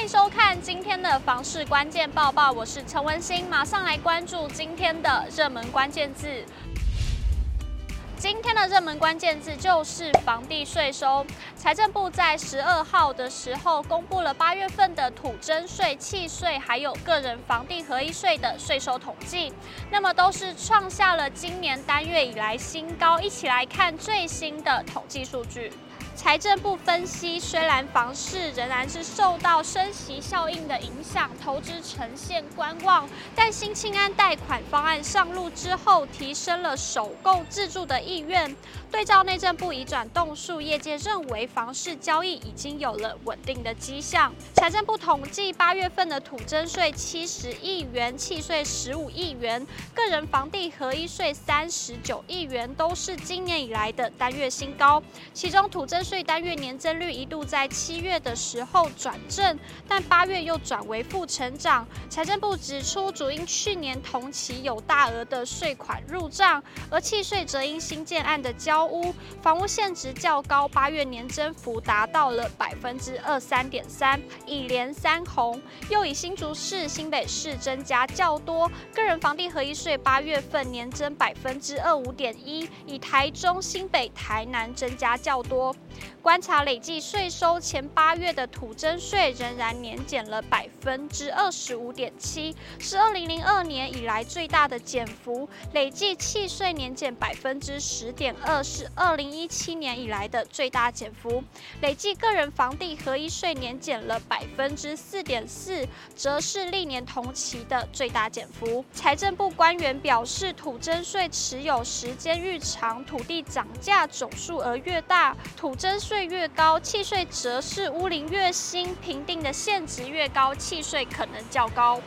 欢迎收看今天的房市关键报报，我是陈文心，马上来关注今天的热门关键字。今天的热门关键字就是房地税收。财政部在十二号的时候公布了八月份的土增税、契税还有个人房地合一税的税收统计，那么都是创下了今年单月以来新高。一起来看最新的统计数据。财政部分析，虽然房市仍然是受到升息效应的影响，投资呈现观望，但新青安贷款方案上路之后，提升了首购自住的意愿。对照内政部已转栋数，业界认为房市交易已经有了稳定的迹象。财政部统计，八月份的土增税七十亿元，契税十五亿元，个人房地合一税三十九亿元，都是今年以来的单月新高。其中土增税单月年增率一度在七月的时候转正，但八月又转为负成长。财政部指出，主因去年同期有大额的税款入账，而契税则因新建案的交屋房屋现值较高，八月年增幅达到了百分之二三点三，一连三红。又以新竹市、新北市增加较多，个人房地合一税八月份年增百分之二五点一，以台中、新北、台南增加较多。观察累计税收前八月的土增税仍然年减了百分之二十五点七，是二零零二年以来最大的减幅。累计契税年减百分之十点二，是二零一七年以来的最大减幅。累计个人房地合一税年减了百分之四点四，则是历年同期的最大减幅。财政部官员表示，土增税持有时间愈长，土地涨价总数额越大，土增征税越高，契税则是屋龄越新，评定的现值越高，契税可能较高。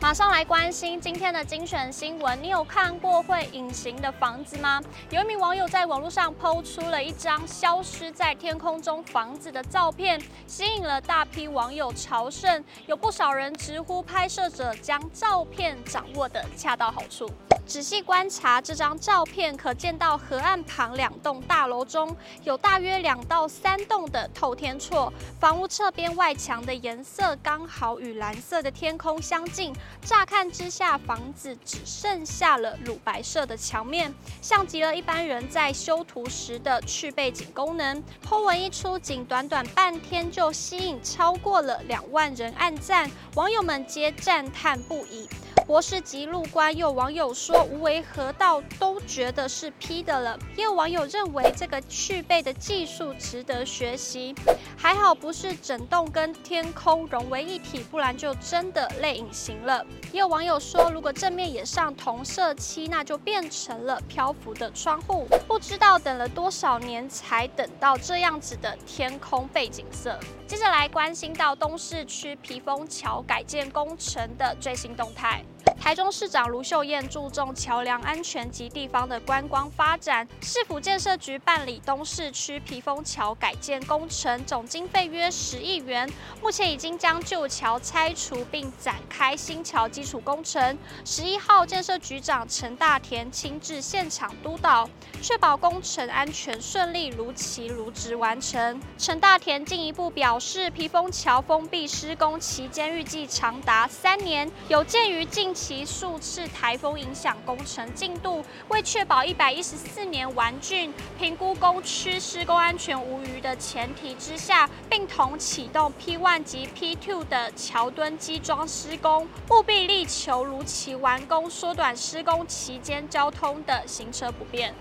马上来关心今天的精选新闻。你有看过会隐形的房子吗？有一名网友在网络上抛出了一张消失在天空中房子的照片，吸引了大批网友朝圣。有不少人直呼拍摄者将照片掌握得恰到好处。仔细观察这张照片，可见到河岸旁两栋大楼中有大约两到三栋的透天厝，房屋侧边外墙的颜色刚好与蓝色的天空相近。乍看之下，房子只剩下了乳白色的墙面，像极了一般人在修图时的去背景功能。po 文一出，仅短短半天就吸引超过了两万人按赞，网友们皆赞叹不已。博士级路观，有网友说无为河道都觉得是 P 的了，也有网友认为这个去背的技术值得学习。还好不是整栋跟天空融为一体，不然就真的类隐形了。也有网友说，如果正面也上同色漆，那就变成了漂浮的窗户。不知道等了多少年才等到这样子的天空背景色。接着来关心到东市区皮峰桥改建工程的最新动态。台中市长卢秀燕注重桥梁安全及地方的观光发展，市府建设局办理东市区皮峰桥改建工程，总经费约十亿元，目前已经将旧桥拆除并展开新桥基础工程。十一号，建设局长陈大田亲至现场督导，确保工程安全顺利、如期如职完成。陈大田进一步表示，皮峰桥封闭施工期间预计长达三年，有鉴于近期。其数次台风影响工程进度，为确保一百一十四年完竣，评估工区施工安全无虞的前提之下，并同启动 P one 及 P two 的桥墩基桩施工，务必力求如期完工，缩短施工期间交通的行车不便。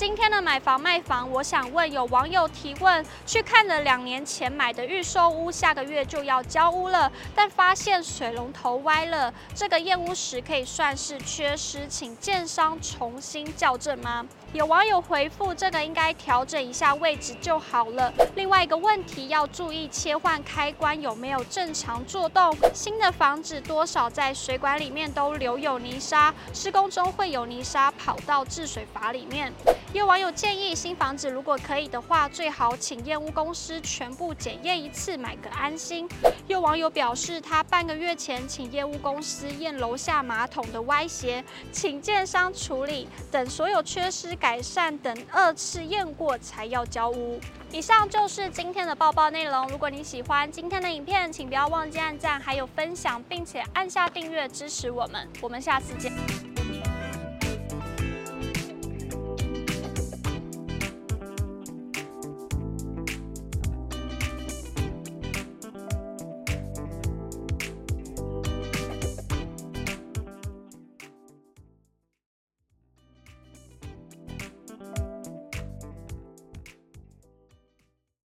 今天的买房卖房，我想问有网友提问，去看了两年前买的预售屋，下个月就要交屋了，但发现水龙头歪了，这个验屋时可以算是缺失，请建商重新校正吗？有网友回复，这个应该调整一下位置就好了。另外一个问题要注意切换开关有没有正常作动。新的房子多少在水管里面都留有泥沙，施工中会有泥沙跑到治水阀里面。有网友建议，新房子如果可以的话，最好请验屋公司全部检验一次，买个安心。有网友表示，他半个月前请验屋公司验楼下马桶的歪斜，请建商处理，等所有缺失改善等二次验过才要交屋。以上就是今天的报报内容。如果你喜欢今天的影片，请不要忘记按赞，还有分享，并且按下订阅支持我们。我们下次见。